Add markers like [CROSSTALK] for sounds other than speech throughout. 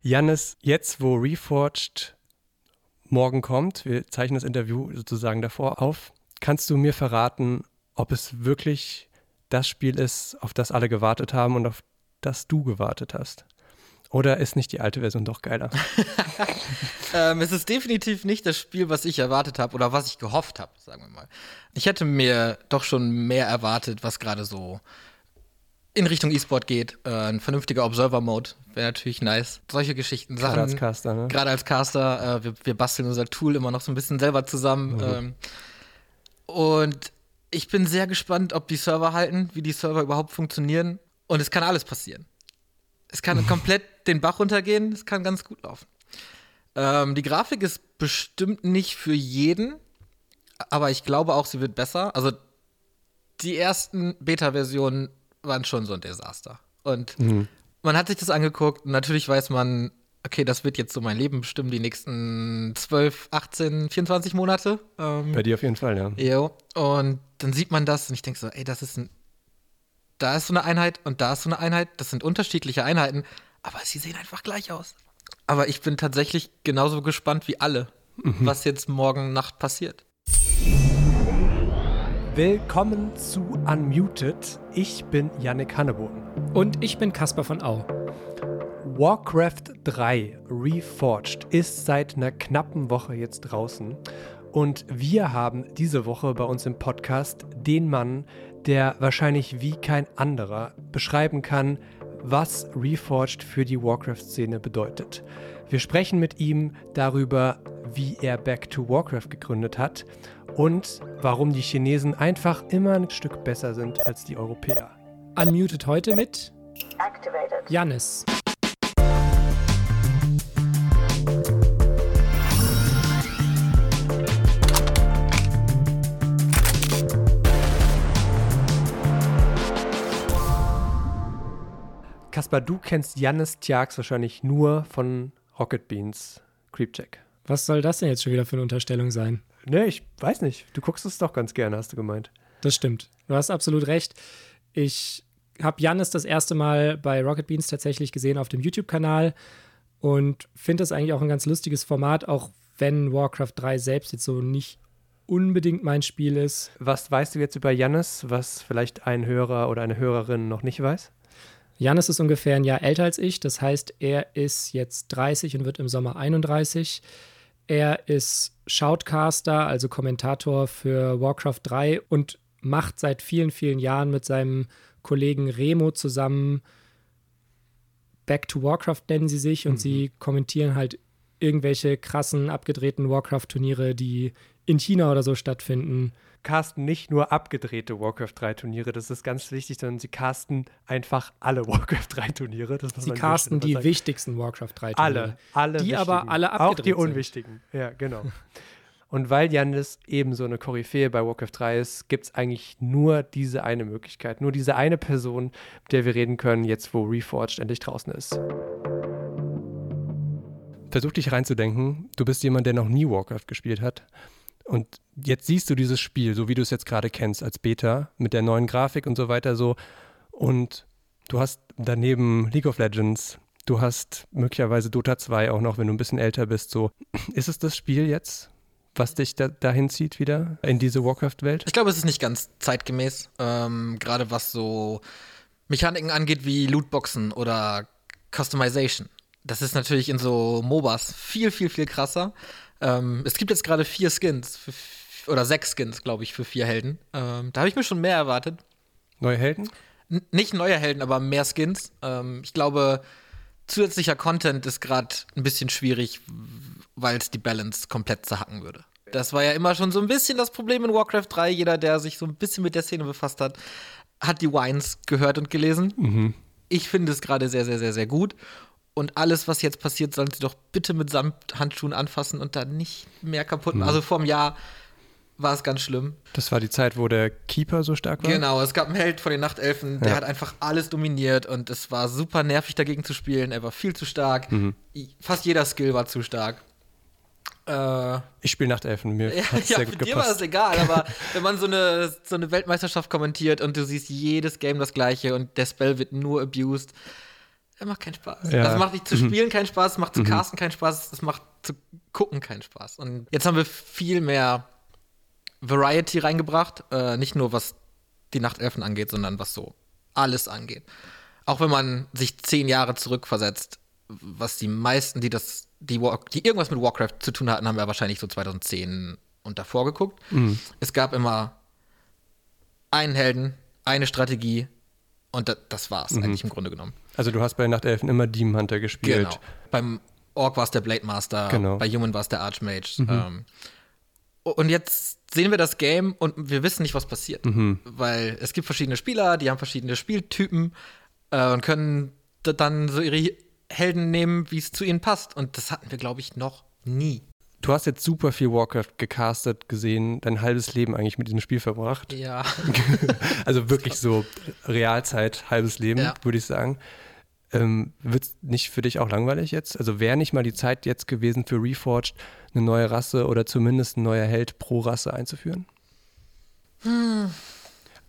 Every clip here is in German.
Jannis, jetzt wo Reforged morgen kommt, wir zeichnen das Interview sozusagen davor auf, kannst du mir verraten, ob es wirklich das Spiel ist, auf das alle gewartet haben und auf das du gewartet hast? Oder ist nicht die alte Version doch geiler? [LAUGHS] ähm, es ist definitiv nicht das Spiel, was ich erwartet habe oder was ich gehofft habe, sagen wir mal. Ich hätte mir doch schon mehr erwartet, was gerade so in Richtung E-Sport geht. Äh, ein vernünftiger Observer-Mode wäre natürlich nice. Solche Geschichten, Gerade Sachen. als Caster, ne? Gerade als Caster. Äh, wir, wir basteln unser Tool immer noch so ein bisschen selber zusammen. Mhm. Ähm, und ich bin sehr gespannt, ob die Server halten, wie die Server überhaupt funktionieren. Und es kann alles passieren. Es kann [LAUGHS] komplett den Bach runtergehen, es kann ganz gut laufen. Ähm, die Grafik ist bestimmt nicht für jeden, aber ich glaube auch, sie wird besser. Also die ersten Beta-Versionen waren schon so ein Desaster. Und Mhm. man hat sich das angeguckt und natürlich weiß man, okay, das wird jetzt so mein Leben bestimmen, die nächsten 12, 18, 24 Monate. Ähm, Bei dir auf jeden Fall, ja. Jo. Und dann sieht man das und ich denke so, ey, das ist ein. Da ist so eine Einheit und da ist so eine Einheit. Das sind unterschiedliche Einheiten, aber sie sehen einfach gleich aus. Aber ich bin tatsächlich genauso gespannt wie alle, was jetzt morgen Nacht passiert. Willkommen zu Unmuted. Ich bin Yannick Hanneboden. Und ich bin Caspar von Au. Warcraft 3 Reforged ist seit einer knappen Woche jetzt draußen. Und wir haben diese Woche bei uns im Podcast den Mann, der wahrscheinlich wie kein anderer beschreiben kann, was Reforged für die Warcraft-Szene bedeutet. Wir sprechen mit ihm darüber, wie er Back to Warcraft gegründet hat und warum die Chinesen einfach immer ein Stück besser sind als die Europäer. Unmuted heute mit activated. Jannis. Kaspar, du kennst Jannis Tjax wahrscheinlich nur von Rocket Beans Creepcheck. Was soll das denn jetzt schon wieder für eine Unterstellung sein? Ne, ich weiß nicht. Du guckst es doch ganz gerne, hast du gemeint. Das stimmt. Du hast absolut recht. Ich habe Jannis das erste Mal bei Rocket Beans tatsächlich gesehen auf dem YouTube-Kanal und finde das eigentlich auch ein ganz lustiges Format, auch wenn Warcraft 3 selbst jetzt so nicht unbedingt mein Spiel ist. Was weißt du jetzt über Jannis, was vielleicht ein Hörer oder eine Hörerin noch nicht weiß? Jannis ist ungefähr ein Jahr älter als ich, das heißt, er ist jetzt 30 und wird im Sommer 31. Er ist Shoutcaster, also Kommentator für Warcraft 3 und macht seit vielen, vielen Jahren mit seinem Kollegen Remo zusammen Back to Warcraft nennen sie sich. Und sie kommentieren halt irgendwelche krassen, abgedrehten Warcraft-Turniere, die in China oder so stattfinden. Casten nicht nur abgedrehte Warcraft 3 Turniere, das ist ganz wichtig, sondern sie casten einfach alle [LAUGHS] Warcraft 3 Turniere. Sie casten die sagen. wichtigsten Warcraft 3 Turniere. Alle, alle. Die wichtigen. aber alle Auch abgedreht die sind. unwichtigen. Ja, genau. [LAUGHS] Und weil Jannis eben so eine Koryphäe bei Warcraft 3 ist, gibt es eigentlich nur diese eine Möglichkeit, nur diese eine Person, mit der wir reden können, jetzt wo Reforged endlich draußen ist. Versuch dich reinzudenken, du bist jemand, der noch nie Warcraft gespielt hat. Und jetzt siehst du dieses Spiel, so wie du es jetzt gerade kennst, als Beta, mit der neuen Grafik und so weiter so. Und du hast daneben League of Legends, du hast möglicherweise Dota 2 auch noch, wenn du ein bisschen älter bist. So, ist es das Spiel jetzt, was dich da, dahin zieht wieder in diese Warcraft-Welt? Ich glaube, es ist nicht ganz zeitgemäß, ähm, gerade was so Mechaniken angeht wie Lootboxen oder Customization. Das ist natürlich in so MOBAs viel, viel, viel krasser. Ähm, es gibt jetzt gerade vier Skins für, oder sechs Skins, glaube ich, für vier Helden. Ähm, da habe ich mir schon mehr erwartet. Neue Helden? N nicht neue Helden, aber mehr Skins. Ähm, ich glaube, zusätzlicher Content ist gerade ein bisschen schwierig, weil es die Balance komplett zerhacken würde. Das war ja immer schon so ein bisschen das Problem in Warcraft 3. Jeder, der sich so ein bisschen mit der Szene befasst hat, hat die Wines gehört und gelesen. Ich finde es gerade sehr, sehr, sehr, sehr gut. Und alles, was jetzt passiert, sollen sie doch bitte mit Samthandschuhen anfassen und dann nicht mehr kaputt machen. Also vor einem Jahr war es ganz schlimm. Das war die Zeit, wo der Keeper so stark war? Genau, es gab einen Held von den Nachtelfen, der Ja. hat einfach alles dominiert und es war super nervig dagegen zu spielen. Er war viel zu stark. Mhm. Fast jeder Skill war zu stark. Äh, ja, Ich spiele Nachtelfen, mir hat es [LAUGHS] ja sehr für gut dir war es gepasst. egal, aber [LAUGHS] wenn man so eine, so eine Weltmeisterschaft kommentiert und du siehst jedes Game das gleiche und der Spell wird nur abused, er macht keinen Spaß. Ja. Das macht nicht zu spielen keinen Spaß, das macht zu casten keinen Spaß, das macht zu gucken keinen Spaß. Und jetzt haben wir viel mehr Variety reingebracht, äh, nicht nur was die Nachtelfen angeht, sondern was so alles angeht. Auch wenn man sich zehn Jahre zurückversetzt, was die meisten, die das, die, War- die irgendwas mit Warcraft zu tun hatten, haben wir wahrscheinlich so 2010 und davor geguckt. Es gab immer einen Helden, eine Strategie und da, das war's eigentlich im Grunde genommen. Also du hast bei Nachtelfen immer Demon Hunter gespielt. Genau. Beim Orc war es der Blade Master, Genau. bei Human war es der Archmage. Ähm, und jetzt sehen wir das Game und wir wissen nicht, was passiert. Weil es gibt verschiedene Spieler, die haben verschiedene Spieltypen äh, und können dann so ihre Helden nehmen, wie es zu ihnen passt. Und das hatten wir, glaube ich, noch nie. Du hast jetzt super viel Warcraft gecastet, gesehen, dein halbes Leben eigentlich mit diesem Spiel verbracht. Ja. [LAUGHS] Also wirklich [LAUGHS] so Realzeit, halbes Leben, Ja. würde ich sagen. Ähm, Wird es nicht für dich auch langweilig jetzt? Also wäre nicht mal die Zeit jetzt gewesen für Reforged, eine neue Rasse oder zumindest ein neuer Held pro Rasse einzuführen? Hm.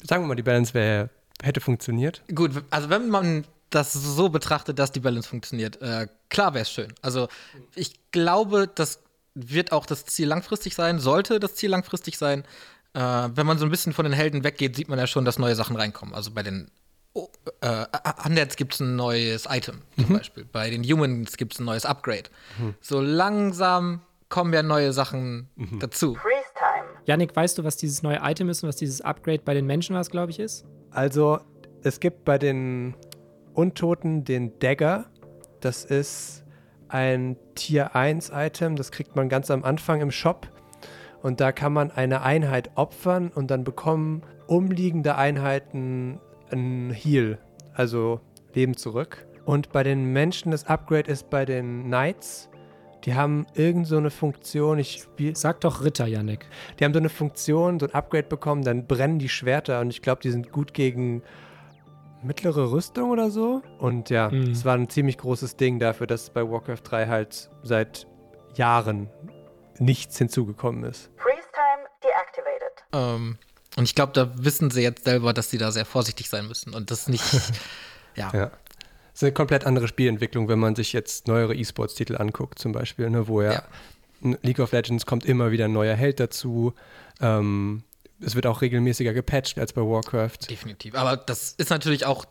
Sagen wir mal, die Balance wär, hätte funktioniert. Gut, also wenn man das so betrachtet, dass die Balance funktioniert, äh, klar wäre es schön. Also ich glaube, das wird auch das Ziel langfristig sein, sollte das Ziel langfristig sein. Äh, wenn man so ein bisschen von den Helden weggeht, sieht man ja schon, dass neue Sachen reinkommen. Also bei den oh, äh, Undeads gibt es ein neues Item zum Beispiel. Bei den Humans gibt es ein neues Upgrade. So langsam kommen ja neue Sachen dazu. Freeze time. Yannick, weißt du, was dieses neue Item ist und was dieses Upgrade bei den Menschen war, glaube ich, ist? Also, es gibt bei den Untoten den Dagger. Das ist ein Tier 1 Item. Das kriegt man ganz am Anfang im Shop. Und da kann man eine Einheit opfern und dann bekommen umliegende Einheiten ein Heal, also Leben zurück. Und bei den Menschen das Upgrade ist bei den Knights. Die haben irgend so eine Funktion, ich spiel, Sag doch Ritter, Yannick. die haben so eine Funktion, so ein Upgrade bekommen, dann brennen die Schwerter und ich glaube, die sind gut gegen mittlere Rüstung oder so. Und ja, Mhm. es war ein ziemlich großes Ding dafür, dass bei Warcraft 3 halt seit Jahren nichts hinzugekommen ist. Freeze time deactivated. Ähm, und ich glaube, da wissen sie jetzt selber, dass sie da sehr vorsichtig sein müssen und das nicht. [LAUGHS] ja. Ja. Es ist eine komplett andere Spielentwicklung, wenn man sich jetzt neuere E-Sports-Titel anguckt, zum Beispiel, ne, wo ja, Ja. League of Legends kommt immer wieder ein neuer Held dazu. Ähm, es wird auch regelmäßiger gepatcht als bei Warcraft. Definitiv. Aber das ist natürlich auch,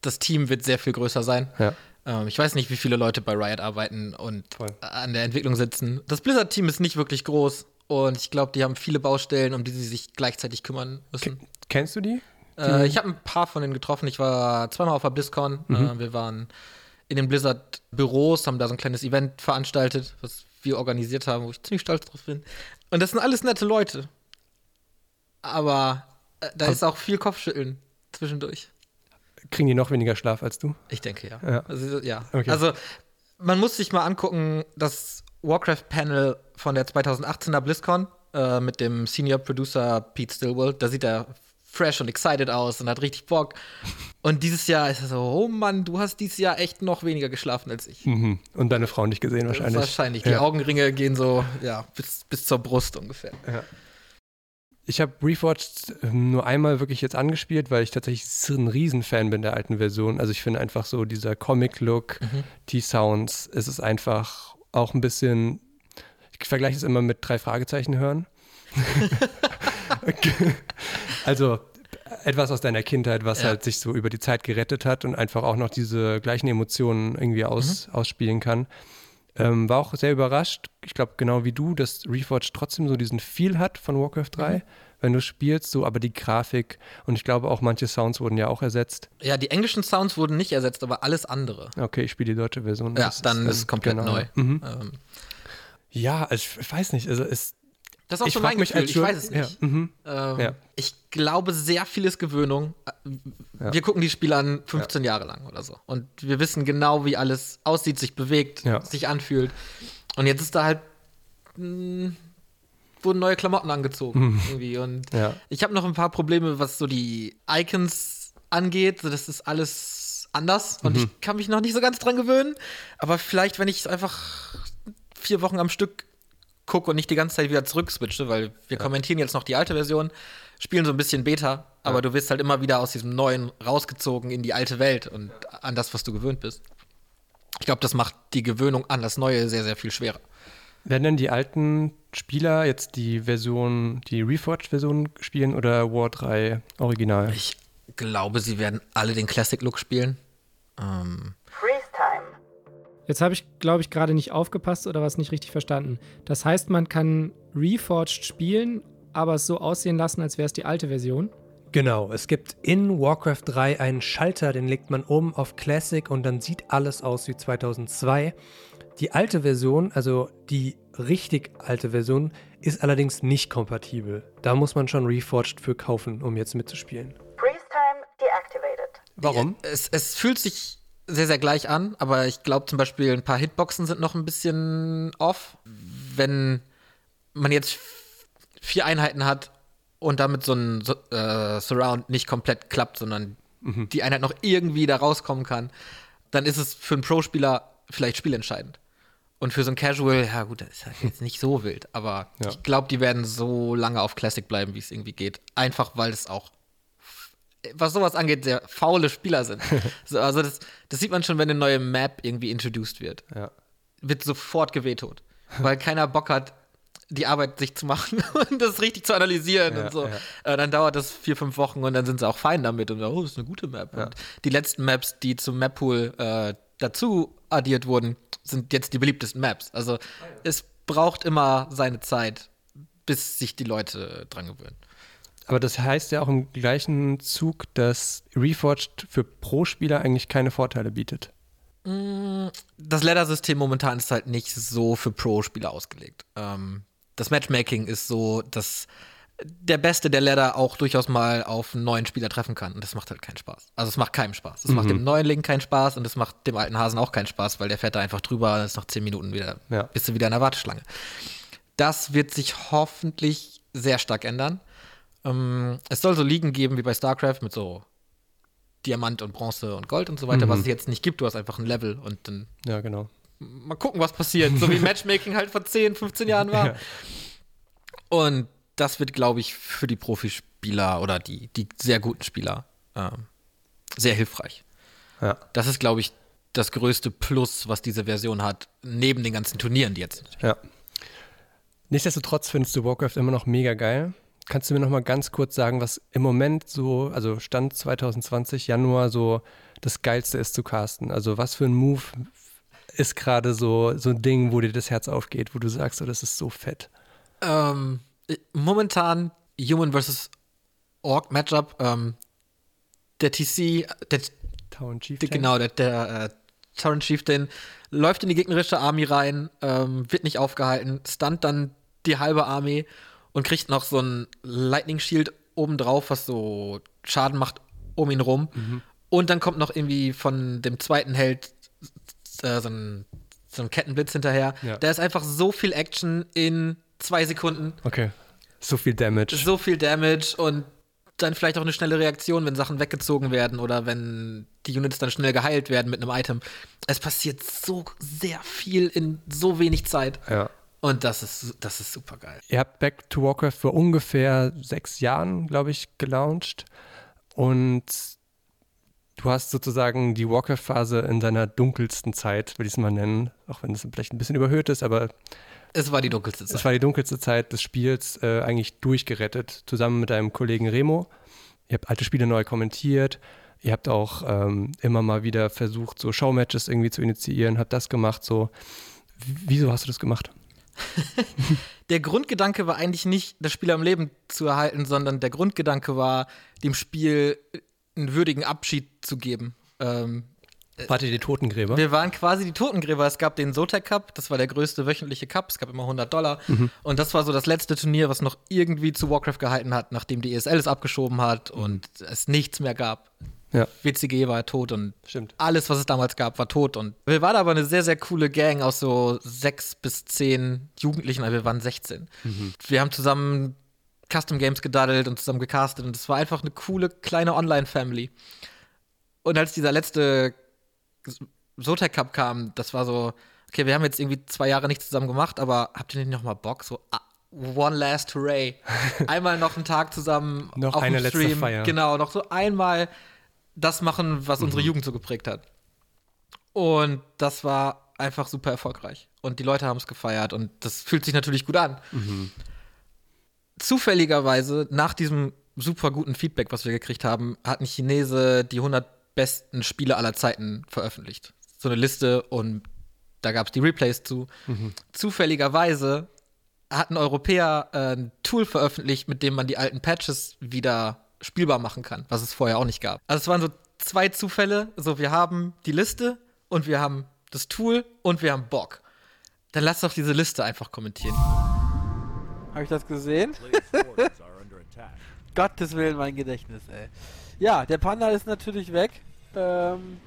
das Team wird sehr viel größer sein. Ja. Ähm, ich weiß nicht, wie viele Leute bei Riot arbeiten und Voll. an der Entwicklung sitzen. Das Blizzard-Team ist nicht wirklich groß und ich glaube, die haben viele Baustellen, um die sie sich gleichzeitig kümmern müssen. Kennst du die? Äh, ich habe ein paar von denen getroffen. Ich war zweimal auf der BlizzCon. Äh, wir waren in den Blizzard-Büros, haben da so ein kleines Event veranstaltet, was wir organisiert haben, wo ich ziemlich stolz drauf bin. Und das sind alles nette Leute. Aber äh, da ist auch viel Kopfschütteln zwischendurch. Kriegen die noch weniger Schlaf als du? Ich denke ja. Ja. Also, ja. Okay. also man muss sich mal angucken, das Warcraft-Panel von der 2018er BlizzCon äh, mit dem Senior Producer Pete Stillwell. Da sieht er fresh und excited aus und hat richtig Bock. Und dieses Jahr ist er so, oh Mann, du hast dieses Jahr echt noch weniger geschlafen als ich. Mhm. Und deine Frau nicht gesehen wahrscheinlich. Wahrscheinlich. Die Ja. Augenringe gehen so, ja, bis, bis zur Brust ungefähr. Ich habe Reforged ähm, nur einmal wirklich jetzt angespielt, weil ich tatsächlich ein Riesenfan bin der alten Version. Also ich finde einfach so dieser Comic-Look, Mhm. die Sounds, es ist einfach auch ein bisschen, ich vergleiche es immer mit drei Fragezeichen hören. [LAUGHS] also etwas aus deiner Kindheit, was Ja. halt sich so über die Zeit gerettet hat und einfach auch noch diese gleichen Emotionen irgendwie aus, Mhm. ausspielen kann. Ähm, war auch sehr überrascht, ich glaube genau wie du, dass Reforged trotzdem so diesen Feel hat von Warcraft 3, Mhm. Wenn du spielst, so aber die Grafik und ich glaube auch manche Sounds wurden ja auch ersetzt. Ja, die englischen Sounds wurden nicht ersetzt, aber alles andere. Okay, ich spiele die deutsche Version. Ja, Das dann ist es ähm, komplett genau. neu. Mhm. Ähm, Ja, also ich weiß nicht, also es, das ist auch so mein Gefühl, ich weiß es nicht. Ja, mhm. Ähm, Ja. Ich glaube, sehr viel ist Gewöhnung. Ja. Wir gucken die Spiele an 15 Jahre lang oder so. Und wir wissen genau, wie alles aussieht, sich bewegt, Ja. sich anfühlt. Und jetzt ist da halt. Mh, wurden neue Klamotten angezogen. Irgendwie. Und Ja. ich habe noch ein paar Probleme, was so die Icons angeht. Das ist alles anders. Und Mhm. ich kann mich noch nicht so ganz dran gewöhnen. Aber vielleicht, wenn ich einfach vier Wochen am Stück gucke und nicht die ganze Zeit wieder zurück switche, weil wir kommentieren jetzt noch die alte Version, spielen so ein bisschen Beta, aber du wirst halt immer wieder aus diesem neuen rausgezogen in die alte Welt und an das, was du gewöhnt bist. ich glaube, das macht die Gewöhnung an das Neue sehr, sehr viel schwerer. Werden denn die alten Spieler jetzt die Version, die Reforged-Version spielen oder War 3 Original? Ich glaube, sie werden alle den Classic-Look spielen. Ähm, Freeze time. Jetzt habe ich, glaube ich, gerade nicht aufgepasst oder was nicht richtig verstanden. Das heißt, man kann Reforged spielen, aber es so aussehen lassen, als wäre es die alte Version. Genau, es gibt in Warcraft 3 einen Schalter, den legt man oben auf Classic und dann sieht alles aus wie 2002. Die alte Version, also die richtig alte Version, ist allerdings nicht kompatibel. Da muss man schon Reforged für kaufen, um jetzt mitzuspielen. Freeze time deactivated. Warum? es, es fühlt sich sehr, sehr gleich an, aber ich glaube zum Beispiel ein paar Hitboxen sind noch ein bisschen off. Wenn man jetzt vier Einheiten hat und damit so ein so, äh, Surround nicht komplett klappt, sondern die Einheit noch irgendwie da rauskommen kann, dann ist es für einen Pro-Spieler vielleicht spielentscheidend. Und für so ein Casual, ja gut, das ist halt jetzt nicht so wild, aber Ja. ich glaube, die werden so lange auf Classic bleiben, wie es irgendwie geht. Einfach weil es auch was sowas angeht, sehr faule Spieler sind. [LAUGHS] so, also das, das sieht man schon, wenn eine neue Map irgendwie introduced wird. Ja. Wird sofort gewehtut. Weil [LAUGHS] keiner Bock hat, die Arbeit sich zu machen [LAUGHS] und das richtig zu analysieren Ja, und so. ja. Äh, dann dauert das vier, fünf Wochen und dann sind sie auch fein damit und oh, das ist eine gute Map. Und die letzten Maps, die zum Map-Pool äh, dazu addiert wurden, sind jetzt die beliebtesten Maps. Also es braucht immer seine Zeit, bis sich die Leute dran gewöhnen. Aber das heißt ja auch im gleichen Zug, dass Reforged für Pro-Spieler eigentlich keine Vorteile bietet. das Ladder-System momentan ist halt nicht so für Pro-Spieler ausgelegt. Ähm, das Matchmaking ist so, dass der Beste der Ladder auch durchaus mal auf einen neuen Spieler treffen kann. Und das macht halt keinen Spaß. Also es macht keinem Spaß. Es macht dem Neuling keinen Spaß und es macht dem alten Hasen auch keinen Spaß, weil der fährt da einfach drüber und ist nach zehn Minuten wieder, Ja. bist du wieder in der Warteschlange. Das wird sich hoffentlich sehr stark ändern. Ähm, es soll so Ligen geben wie bei StarCraft mit so Diamant und Bronze und Gold und so weiter, was es jetzt nicht gibt. Du hast einfach ein Level und dann Ja, genau. mal gucken, was passiert. So wie [LAUGHS] Matchmaking halt vor 10, 15 Jahren war. Ja. Und das wird, glaube ich, für die Profispieler oder die, die sehr guten Spieler ähm, sehr hilfreich. Ja. Das ist, glaube ich, das größte Plus, was diese Version hat, neben den ganzen Turnieren, die jetzt. Ja. Nichtsdestotrotz findest du Warcraft immer noch mega geil. Kannst du mir noch mal ganz kurz sagen, was im Moment so, also Stand 2020, Januar, so das Geilste ist zu casten? Also was für ein Move ist gerade so, so ein Ding, wo dir das Herz aufgeht, wo du sagst, oh, das ist so fett? Ähm, momentan Human vs. Orc Matchup. Ähm, der TC, der, Town Chief. der genau, der, der äh, Torrent Chieftain läuft in die gegnerische Army rein, ähm, wird nicht aufgehalten, stunt dann die halbe Armee und kriegt noch so ein Lightning Shield obendrauf, was so Schaden macht um ihn rum. Und dann kommt noch irgendwie von dem zweiten Held äh, so, ein, so ein Kettenblitz hinterher. Ja. Da ist einfach so viel Action in zwei Sekunden, Okay. So viel Damage. so viel Damage und dann vielleicht auch eine schnelle Reaktion, wenn Sachen weggezogen werden oder wenn die Units dann schnell geheilt werden mit einem Item. Es passiert so sehr viel in so wenig Zeit. Ja. Und das ist, das ist super geil. Ihr habt Back to Warcraft vor ungefähr sechs Jahren, glaube ich, gelauncht. Und du hast sozusagen die Warcraft-Phase in seiner dunkelsten Zeit, will ich es mal nennen, auch wenn es vielleicht ein bisschen überhöht ist, aber Es war die dunkelste es Zeit. war die dunkelste Zeit des Spiels äh, eigentlich durchgerettet, zusammen mit deinem Kollegen Remo. Ihr habt alte Spiele neu kommentiert. Ihr habt auch ähm, immer mal wieder versucht, so Showmatches irgendwie zu initiieren, habt das gemacht. So, W- wieso hast du das gemacht? [LAUGHS] Der Grundgedanke war eigentlich nicht, das Spiel am Leben zu erhalten, sondern der Grundgedanke war, dem Spiel einen würdigen Abschied zu geben. Ähm, Wart ihr die Totengräber? Wir waren quasi die Totengräber. Es gab den Zotac Cup, das war der größte wöchentliche Cup. Es gab immer 100 Dollar. Und das war so das letzte Turnier, was noch irgendwie zu Warcraft gehalten hat, nachdem die ESL es abgeschoben hat und es nichts mehr gab. Ja. WCG war tot und Stimmt. alles, was es damals gab, war tot. Und wir waren aber eine sehr, sehr coole Gang aus so sechs bis zehn Jugendlichen, aber wir waren 16. Wir haben zusammen Custom Games gedaddelt und zusammen gecastet und es war einfach eine coole kleine Online-Family. Und als dieser letzte Zotac Cup kam, das war so, okay, wir haben jetzt irgendwie zwei Jahre nichts zusammen gemacht, aber habt ihr nicht noch mal Bock? So, ah, one last hooray. [LAUGHS] Einmal noch einen Tag zusammen Noch auf eine dem letzte Stream. Feier. Genau, noch so einmal das machen, was unsere Jugend so geprägt hat. Und das war einfach super erfolgreich. Und die Leute haben es gefeiert und das fühlt sich natürlich gut an. Zufälligerweise, nach diesem super guten Feedback, was wir gekriegt haben, hat ein Chinese die 100 besten Spiele aller Zeiten veröffentlicht. So eine Liste und da gab es die Replays zu. Zufälligerweise hat ein Europäer äh, ein Tool veröffentlicht, mit dem man die alten Patches wieder spielbar machen kann, was es vorher auch nicht gab. Also es waren so zwei Zufälle. So, wir haben die Liste und wir haben das Tool und wir haben Bock. Dann lass doch diese Liste einfach kommentieren. Habe ich das gesehen? [LAUGHS] Gottes Willen, mein Gedächtnis, ey. Ja, der Panda ist natürlich weg. Ähm,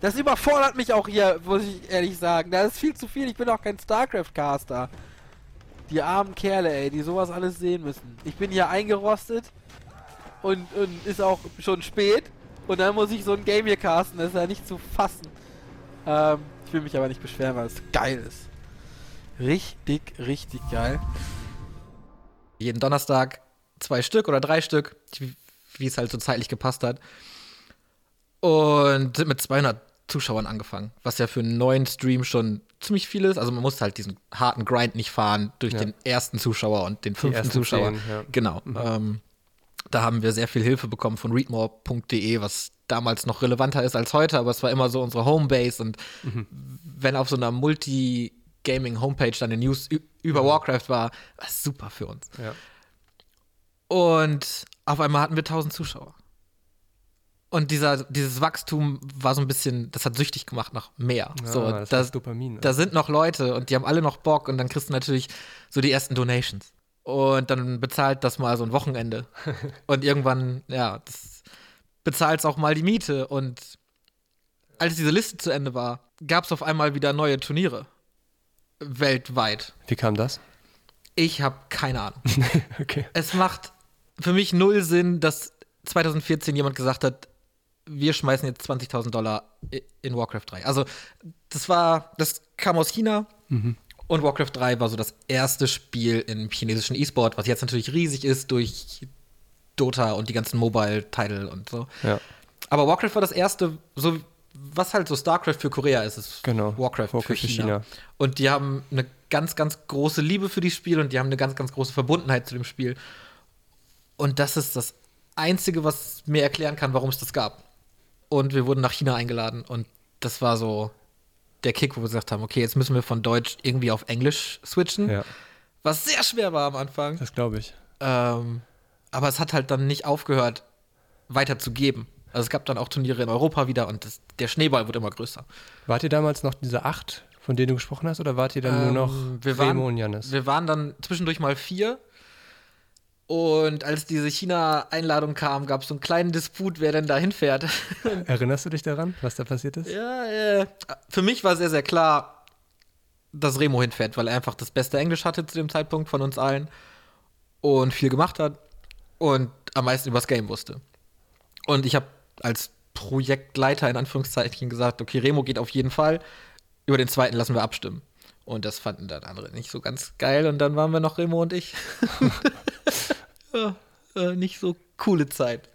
das überfordert mich auch hier, muss ich ehrlich sagen. Das ist viel zu viel. Ich bin auch kein StarCraft-Caster. Die armen Kerle, ey, die sowas alles sehen müssen. Ich bin hier eingerostet und, und ist auch schon spät. Und dann muss ich so ein Game hier casten. Das ist ja nicht zu fassen. Ähm, ich will mich aber nicht beschweren, weil es geil ist. Richtig, richtig geil. jeden Donnerstag zwei Stück oder drei Stück, wie, wie es halt so zeitlich gepasst hat. Und sind mit 200 Zuschauern angefangen, was ja für einen neuen Stream schon ziemlich viel ist. Also man muss halt diesen harten Grind nicht fahren durch Ja. den ersten Zuschauer und den fünften Zuschauer. zehn, ja. Genau. Ähm, da haben wir sehr viel Hilfe bekommen von readmore.de, was damals noch relevanter ist als heute, aber es war immer so unsere Homebase und wenn auf so einer Multi-Gaming-Homepage dann die News über Warcraft war, war es super für uns. Ja. Und auf einmal hatten wir 1000 Zuschauer. Und dieser, dieses Wachstum war so ein bisschen, das hat süchtig gemacht nach mehr. Ja, so, das da, ist Dopamin. ne? da sind noch Leute und die haben alle noch Bock und dann kriegst du natürlich so die ersten Donations. Und dann bezahlt das mal so ein Wochenende. [LAUGHS] und irgendwann, ja, das bezahlt auch mal die Miete. Und als diese Liste zu Ende war, gab es auf einmal wieder neue Turniere. Weltweit. Wie kam das? Ich habe keine Ahnung. [LAUGHS] okay. es macht für mich null Sinn, dass 2014 jemand gesagt hat, wir schmeißen jetzt 20.000 Dollar in Warcraft 3. Also, das war, das kam aus China und Warcraft 3 war so das erste Spiel im chinesischen E-Sport, was jetzt natürlich riesig ist durch Dota und die ganzen Mobile-Title und so. Ja. Aber Warcraft war das erste, so was halt so StarCraft für Korea ist, ist Genau. Warcraft, Warcraft für für China. China. Und die haben eine ganz, ganz große Liebe für dieses Spiel und die haben eine ganz, ganz große Verbundenheit zu dem Spiel. Und das ist das Einzige, was mir erklären kann, warum es das gab. Und wir wurden nach China eingeladen und das war so der Kick, wo wir gesagt haben, okay, jetzt müssen wir von Deutsch irgendwie auf Englisch switchen, Ja, was sehr schwer war am Anfang. das glaube ich. Ähm, aber es hat halt dann nicht aufgehört, weiter zu geben. Also es gab dann auch Turniere in Europa wieder und das, der Schneeball wird immer größer. Wart ihr damals noch diese acht, von denen du gesprochen hast, oder wart ihr dann nur Ähm, noch wir waren- und Jannis? Wir waren dann zwischendurch mal vier. Und als diese China-Einladung kam, gab es so einen kleinen Disput, wer denn da hinfährt. [LAUGHS] Erinnerst du dich daran, was da passiert ist? ja, äh, für mich war sehr, sehr klar, dass Remo hinfährt, weil er einfach das beste Englisch hatte zu dem Zeitpunkt von uns allen und viel gemacht hat und am meisten übers Game wusste. Und ich habe als Projektleiter in Anführungszeichen gesagt, okay, Remo geht auf jeden Fall, über den zweiten lassen wir abstimmen. Und das fanden dann andere nicht so ganz geil und dann waren wir noch Remo und ich. [LAUGHS] ja, äh, nicht so coole Zeit.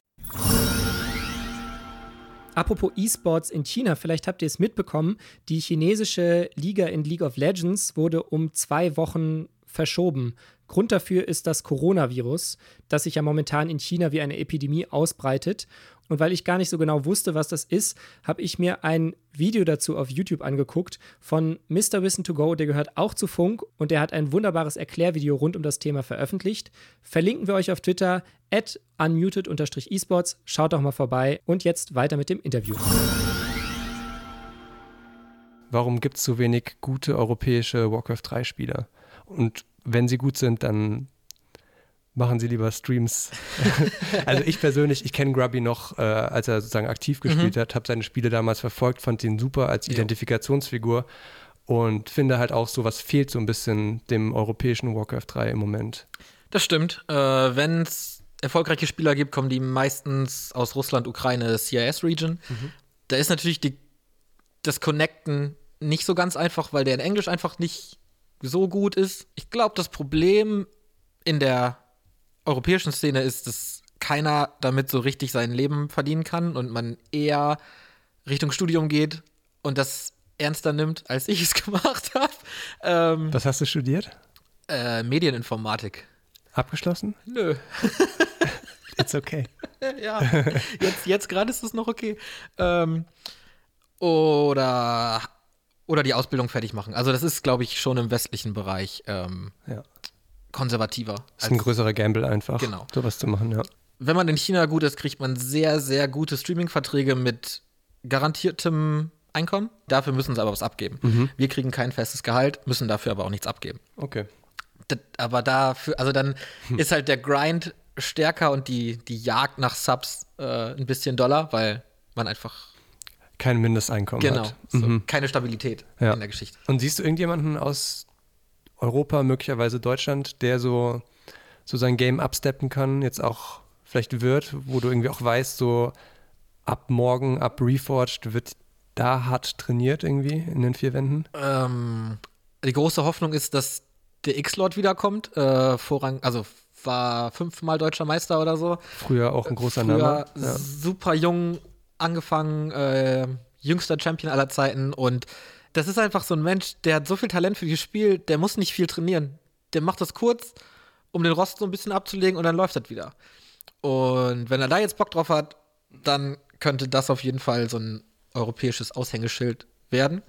Apropos E-Sports in China, vielleicht habt ihr es mitbekommen, die chinesische Liga in League of Legends wurde um zwei Wochen verschoben. Grund dafür ist das Coronavirus, das sich ja momentan in China wie eine Epidemie ausbreitet. Und weil ich gar nicht so genau wusste, was das ist, habe ich mir ein Video dazu auf YouTube angeguckt von Mr. Wissen to Go, der gehört auch zu Funk und der hat ein wunderbares Erklärvideo rund um das Thema veröffentlicht. Verlinken wir euch auf Twitter at unmuted-esports. Schaut doch mal vorbei und jetzt weiter mit dem Interview. Warum gibt es so wenig gute europäische Warcraft 3 Spieler? Und wenn sie gut sind, dann machen sie lieber Streams. [LAUGHS] also ich persönlich, ich kenne Grubby noch, äh, als er sozusagen aktiv gespielt hat, habe seine Spiele damals verfolgt, fand ihn super als Ja. Identifikationsfigur und finde halt auch so, was fehlt so ein bisschen dem europäischen Warcraft 3 im Moment. Das stimmt. Äh, Wenn es erfolgreiche Spieler gibt, kommen die meistens aus Russland, Ukraine, CIS-Region. Da ist natürlich die, das Connecten nicht so ganz einfach, weil der in Englisch einfach nicht so gut ist. Ich glaube, das Problem in der europäischen Szene ist, dass keiner damit so richtig sein Leben verdienen kann und man eher Richtung Studium geht und das ernster nimmt, als ich es [LAUGHS] gemacht habe. Ähm, Was hast du studiert? äh, Medieninformatik. Abgeschlossen? Nö. [LAUGHS] It's okay. [LAUGHS] ja, jetzt, jetzt gerade ist es noch okay. Ähm, oder, oder die Ausbildung fertig machen. Also das ist, glaube ich, schon im westlichen Bereich ähm, Ja. Konservativer. ist ein größerer Gamble einfach, Genau. sowas zu machen, ja. Wenn man in China gut ist, kriegt man sehr, sehr gute Streaming-Verträge mit garantiertem Einkommen. Dafür müssen sie aber was abgeben. Wir kriegen kein festes Gehalt, müssen dafür aber auch nichts abgeben. Okay. Das, aber dafür, also dann ist halt der Grind stärker und die, die Jagd nach Subs äh, ein bisschen doller, weil man einfach Kein Mindesteinkommen Genau. hat. So, Mhm. Keine Stabilität Ja. in der Geschichte. Und siehst du irgendjemanden aus Europa, möglicherweise Deutschland, der so, so sein Game absteppen kann, jetzt auch vielleicht wird, wo du irgendwie auch weißt, so ab morgen, ab Reforged wird da hart trainiert irgendwie in den vier Wänden? Ähm, die große Hoffnung ist, dass der X-Lord wiederkommt. Äh, Vorrang, also war fünfmal deutscher Meister oder so. Früher auch ein großer Früher Name. Ja. super jung angefangen, äh, jüngster Champion aller Zeiten und das ist einfach so ein Mensch, der hat so viel Talent für dieses Spiel, der muss nicht viel trainieren. Der macht das kurz, um den Rost so ein bisschen abzulegen und dann läuft das wieder. Und wenn er da jetzt Bock drauf hat, dann könnte das auf jeden Fall so ein europäisches Aushängeschild werden.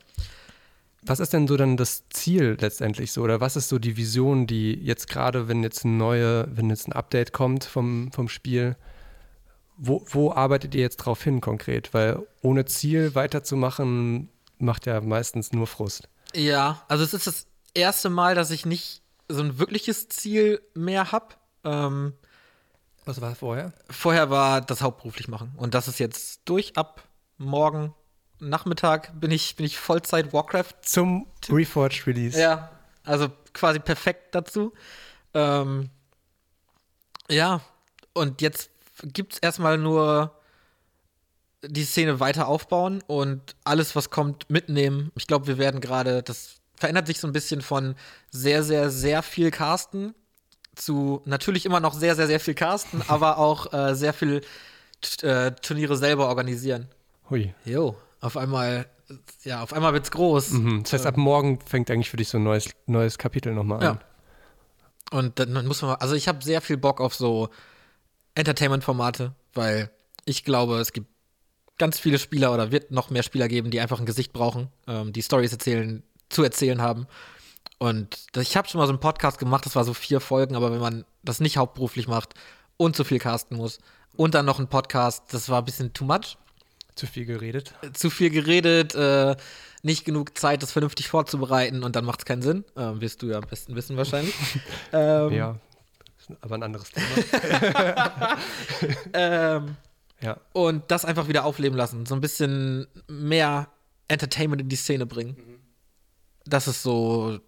Was ist denn so dann das Ziel letztendlich so? Oder was ist so die Vision, die jetzt gerade, wenn jetzt ein neue, wenn jetzt ein Update kommt vom, vom Spiel, wo, wo arbeitet ihr jetzt drauf hin konkret? Weil ohne Ziel weiterzumachen, macht ja meistens nur Frust. Ja, also es ist das erste Mal, dass ich nicht so ein wirkliches Ziel mehr habe. Ähm, Was war vorher? vorher war das hauptberuflich machen. Und das ist jetzt durch. Ab morgen Nachmittag bin ich, bin ich Vollzeit Warcraft. Zum Reforged Release. Ja, also quasi perfekt dazu. Ähm, ja, und jetzt gibt es erstmal nur die Szene weiter aufbauen und alles, was kommt, mitnehmen. Ich glaube, wir werden gerade, das verändert sich so ein bisschen von sehr, sehr, sehr viel Casten zu natürlich immer noch sehr, sehr, sehr viel Casten, [LAUGHS] aber auch äh, sehr viel äh, Turniere selber organisieren. Hui. Jo, auf einmal, ja, auf einmal wird's groß. Mhm. Das heißt, ab morgen fängt eigentlich für dich so ein neues, neues Kapitel nochmal Ja. an. Und dann muss man, also ich habe sehr viel Bock auf so Entertainment-Formate, weil ich glaube, es gibt ganz viele Spieler oder wird noch mehr Spieler geben, die einfach ein Gesicht brauchen, ähm, die Stories erzählen, zu erzählen haben. Und das, ich habe schon mal so einen Podcast gemacht, das war so vier Folgen, aber wenn man das nicht hauptberuflich macht und zu viel casten muss und dann noch ein Podcast, das war ein bisschen too much. Zu viel geredet. Zu viel geredet, äh, nicht genug Zeit, das vernünftig vorzubereiten und dann macht es keinen Sinn. Ähm, wirst du ja am besten wissen wahrscheinlich. [LAUGHS] ähm, Ja. Aber ein anderes [LAUGHS] Thema. [LAUGHS] ähm, ja. und das einfach wieder aufleben lassen. So ein bisschen mehr Entertainment in die Szene bringen. Das ist so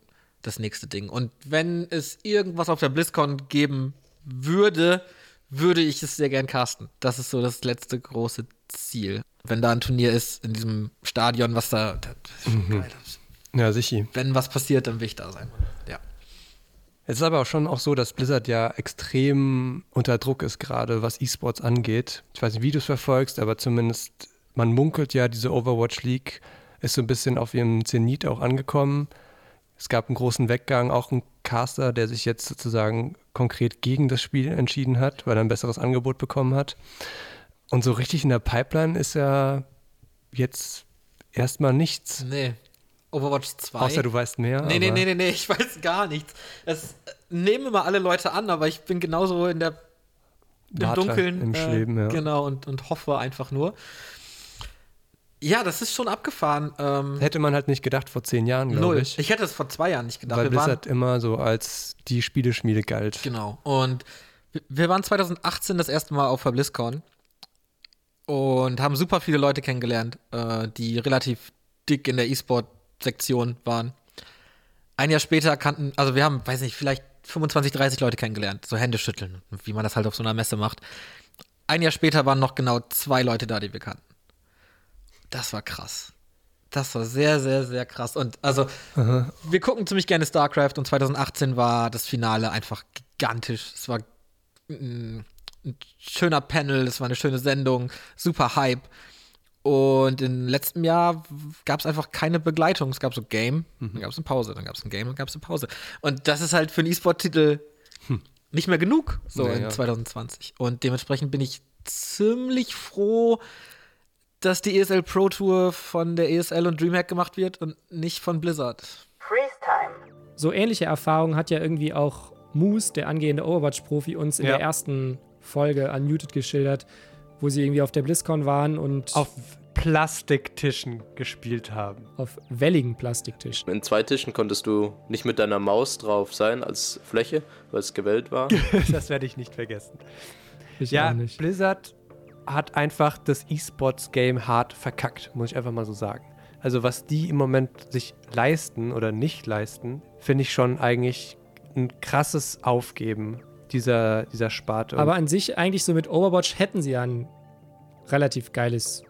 das nächste Ding. Und wenn es irgendwas auf der BlizzCon geben würde, würde ich es sehr gern casten. Das ist so das letzte große Ziel. Wenn da ein Turnier ist in diesem Stadion, was da, das ist schon geil. Ja, sicher. Wenn was passiert, dann will ich da sein. Ja. Es ist aber auch schon auch so, dass Blizzard ja extrem unter Druck ist, gerade was E-Sports angeht. Ich weiß nicht, wie du es verfolgst, aber zumindest, man munkelt ja, diese Overwatch League ist so ein bisschen auf ihrem Zenit auch angekommen. Es gab einen großen Weggang, auch ein Caster, der sich jetzt sozusagen konkret gegen das Spiel entschieden hat, weil er ein besseres Angebot bekommen hat. Und so richtig in der Pipeline ist ja jetzt erstmal nichts. Nee. Overwatch 2. Außer du weißt mehr. Nee, nee, nee, nee, nee, ich weiß gar nichts. Es äh, nehmen immer alle Leute an, aber ich bin genauso in der im Warte, Dunkeln. Im äh, Schweben, ja. Genau, und, und hoffe einfach nur. Ja, das ist schon abgefahren. Ähm, Hätte man halt nicht gedacht vor zehn Jahren, glaube null. ich. Ich hätte es vor zwei Jahren nicht gedacht. weil wir waren, Blizzard immer so als die Spieleschmiede galt. genau. Und wir- waren 2018 das erste Mal auf der BlizzCon und haben super viele Leute kennengelernt, äh, die relativ dick in der E-Sport-Sektion waren. Ein Jahr später kannten, also wir haben, weiß nicht, vielleicht 25, 30 Leute kennengelernt, so Hände schütteln, wie man das halt auf so einer Messe macht. Ein Jahr später waren noch genau zwei Leute da, die wir kannten. Das war krass. Das war sehr, sehr, sehr krass. Und also, wir gucken ziemlich gerne StarCraft und 2018 war das Finale einfach gigantisch. Es war mm, ein schöner Panel, es war eine schöne Sendung, super Hype. Und im letzten Jahr gab es einfach keine Begleitung. Es gab so Game, dann gab es eine Pause, dann gab es ein Game, dann gab es eine Pause. Und das ist halt für einen E-Sport-Titel nicht mehr genug, so Nee, in ja. 2020. Und dementsprechend bin ich ziemlich froh, dass die ESL Pro Tour von der ESL und Dreamhack gemacht wird und nicht von Blizzard. Freeze time. So ähnliche Erfahrungen hat ja irgendwie auch Moose, der angehende Overwatch-Profi, uns in Ja. der ersten Folge Unmuted geschildert, wo sie irgendwie auf der BlizzCon waren und Auf Plastiktischen gespielt haben. auf welligen Plastiktischen. In zwei Tischen konntest du nicht mit deiner Maus drauf sein als Fläche, weil es gewellt war. [LAUGHS] das werde ich nicht vergessen. Ich Ja, auch nicht. Blizzard hat einfach das E-Sports-Game hart verkackt, muss ich einfach mal so sagen. Also was die im Moment sich leisten oder nicht leisten, finde ich schon eigentlich ein krasses Aufgeben dieser, dieser Sparte. Aber an sich eigentlich so mit Overwatch hätten sie ja ein relativ geiles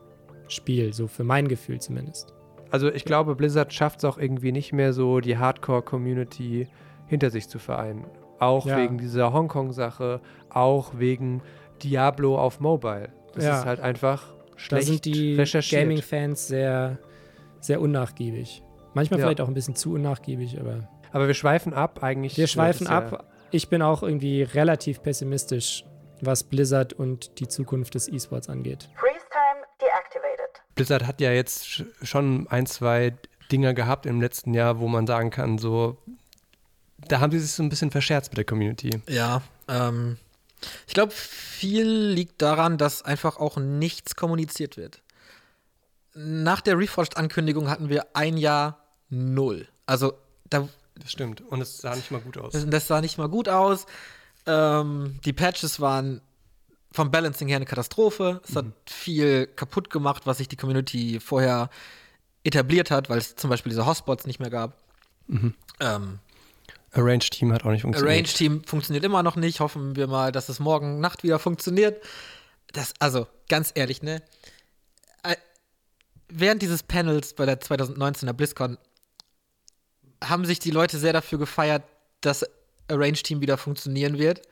Spiel, so für mein Gefühl zumindest. also ich glaube, Blizzard schafft es auch irgendwie nicht mehr so, die Hardcore-Community hinter sich zu vereinen. Auch Ja. wegen dieser Hongkong-Sache, auch wegen Diablo auf Mobile. Das Ja. ist halt einfach Da schlecht sind die. Gaming-Fans sehr, sehr unnachgiebig. Manchmal Ja. vielleicht auch ein bisschen zu unnachgiebig, aber Aber wir schweifen ab eigentlich. wir schweifen ab. Ich bin auch irgendwie relativ pessimistisch, was Blizzard und die Zukunft des E-Sports angeht. Freeze time deactivated. Blizzard hat ja jetzt sch- schon ein, zwei Dinger gehabt im letzten Jahr, wo man sagen kann, so, da haben sie sich so ein bisschen verscherzt mit der Community. Ja, ähm, ich glaube, viel liegt daran, dass einfach auch nichts kommuniziert wird. Nach der Reforged-Ankündigung hatten wir ein Jahr null. Also, da, Das stimmt. Und es sah nicht mal gut aus. das sah nicht mal gut aus. Ähm, die Patches waren vom Balancing her eine Katastrophe. Es hat viel kaputt gemacht, was sich die Community vorher etabliert hat, weil es zum Beispiel diese Hotspots nicht mehr gab. Ähm, Arranged Team hat auch nicht funktioniert. Arrange Team funktioniert immer noch nicht. Hoffen wir mal, dass es morgen Nacht wieder funktioniert. Das, also, ganz ehrlich, ne? Äh, Während dieses Panels bei der 2019er BlizzCon haben sich die Leute sehr dafür gefeiert, dass Arrange Team wieder funktionieren wird.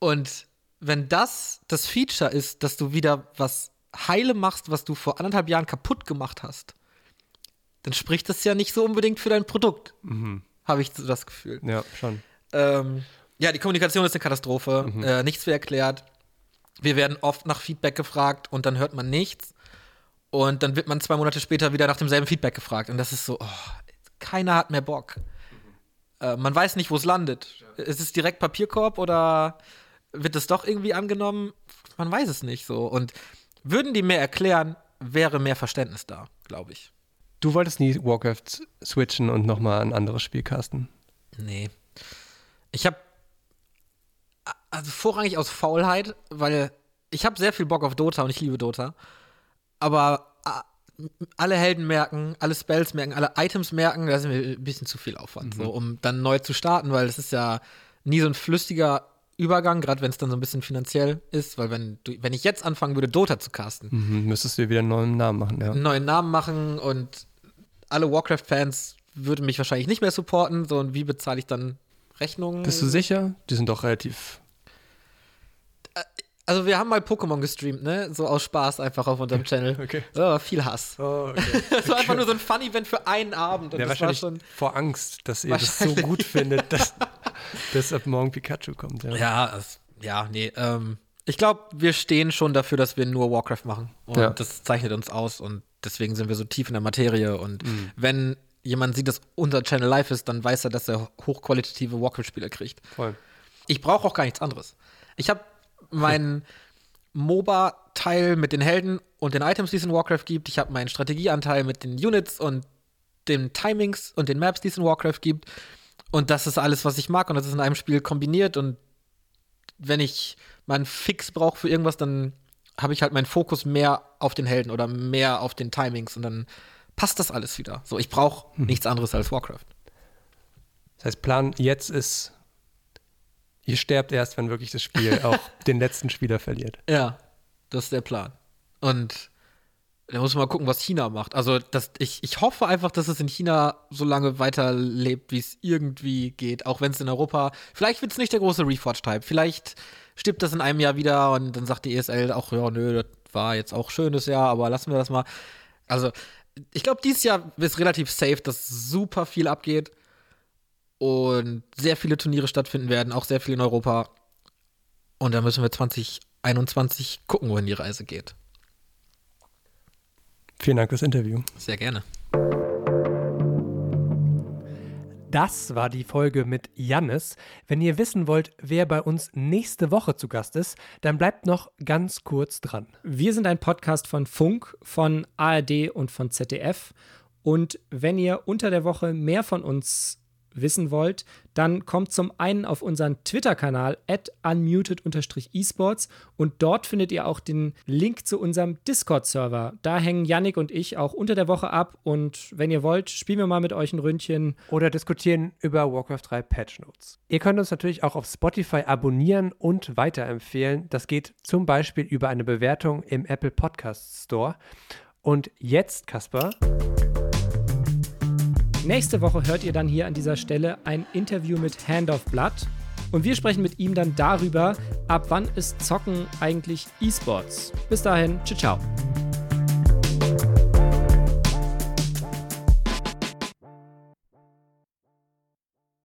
Und wenn das das Feature ist, dass du wieder was heile machst, was du vor anderthalb Jahren kaputt gemacht hast, dann spricht das ja nicht so unbedingt für dein Produkt. Habe ich so das Gefühl. Ja, schon. Ähm, ja, die Kommunikation ist eine Katastrophe. Äh, nichts wird erklärt. Wir werden oft nach Feedback gefragt und dann hört man nichts. Und dann wird man zwei Monate später wieder nach demselben Feedback gefragt. Und das ist so, oh, keiner hat mehr Bock. Äh, man weiß nicht, wo es landet. Ist es direkt Papierkorb oder wird es doch irgendwie angenommen? Man weiß es nicht so. Und würden die mehr erklären, wäre mehr Verständnis da, glaube ich. Du wolltest nie Warcraft switchen und nochmal ein anderes Spiel casten. Nee. Ich habe also vorrangig aus Faulheit, weil ich habe sehr viel Bock auf Dota und ich liebe Dota. Aber alle Helden merken, alle Spells merken, alle Items merken, das ist mir ein bisschen zu viel Aufwand, so, um dann neu zu starten, weil es ist ja nie so ein flüssiger Übergang, gerade wenn es dann so ein bisschen finanziell ist, weil wenn du, wenn ich jetzt anfangen würde, Dota zu casten, Mhm, müsstest du dir wieder einen neuen Namen machen, ja. einen neuen Namen machen und alle Warcraft-Fans würden mich wahrscheinlich nicht mehr supporten, so und wie bezahle ich dann Rechnungen? Bist du sicher? Die sind doch relativ. Also wir haben mal Pokémon gestreamt, ne? So aus Spaß einfach auf unserem Channel. Okay. Das war aber viel Hass. Oh, okay. [LAUGHS] Das war einfach nur so ein Fun-Event für einen Abend. Und Ja, das war schon. vor Angst, dass ihr das so gut findet, dass, [LAUGHS] dass ab morgen Pikachu kommt. Ja. Ja, es, ja, nee. Ähm, ich glaube, wir stehen schon dafür, dass wir nur Warcraft machen. Und Ja. das zeichnet uns aus und deswegen sind wir so tief in der Materie. Und Mhm. wenn jemand sieht, dass unser Channel live ist, dann weiß er, dass er hochqualitative Warcraft-Spieler kriegt. Voll. Ich brauche auch gar nichts anderes. Ich habe meinen MOBA-Teil mit den Helden und den Items, die es in Warcraft gibt. Ich habe meinen Strategieanteil mit den Units und den Timings und den Maps, die es in Warcraft gibt. Und das ist alles, was ich mag. Und das ist in einem Spiel kombiniert. Und wenn ich mal einen Fix brauche für irgendwas, dann habe ich halt meinen Fokus mehr auf den Helden oder mehr auf den Timings. Und dann passt das alles wieder. So, ich brauche nichts anderes als Warcraft. Das heißt, Plan jetzt ist, ihr sterbt erst, wenn wirklich das Spiel [LAUGHS] auch den letzten Spieler verliert. Ja, das ist der Plan. Und da muss man mal gucken, was China macht. Also, das, ich, ich hoffe einfach, dass es in China so lange weiterlebt, wie es irgendwie geht. Auch wenn es in Europa, vielleicht wird es nicht der große Reforged-Type. Vielleicht stirbt das in einem Jahr wieder und dann sagt die ESL auch, ja, nö, das war jetzt auch schönes Jahr, aber lassen wir das mal. Also, ich glaube, dieses Jahr ist relativ safe, dass super viel abgeht und sehr viele Turniere stattfinden werden, auch sehr viel in Europa. Und da müssen wir 2021 gucken, wohin die Reise geht. Vielen Dank fürs Interview. Sehr gerne. Das war die Folge mit Jannis. Wenn ihr wissen wollt, wer bei uns nächste Woche zu Gast ist, dann bleibt noch ganz kurz dran. Wir sind ein Podcast von Funk, von ARD und von ZDF. Und wenn ihr unter der Woche mehr von uns wissen wollt, dann kommt zum einen auf unseren Twitter-Kanal at unmuted-esports und dort findet ihr auch den Link zu unserem Discord-Server. Da hängen Yannick und ich auch unter der Woche ab und wenn ihr wollt, spielen wir mal mit euch ein Ründchen. Oder diskutieren über Warcraft 3 Patch Notes. Ihr könnt uns natürlich auch auf Spotify abonnieren und weiterempfehlen. Das geht zum Beispiel über eine Bewertung im Apple Podcast Store. Und jetzt, Kasper. Nächste Woche hört ihr dann hier an dieser Stelle ein Interview mit Hand of Blood. Und wir sprechen mit ihm dann darüber, ab wann ist Zocken eigentlich E-Sports. Bis dahin, ciao, ciao.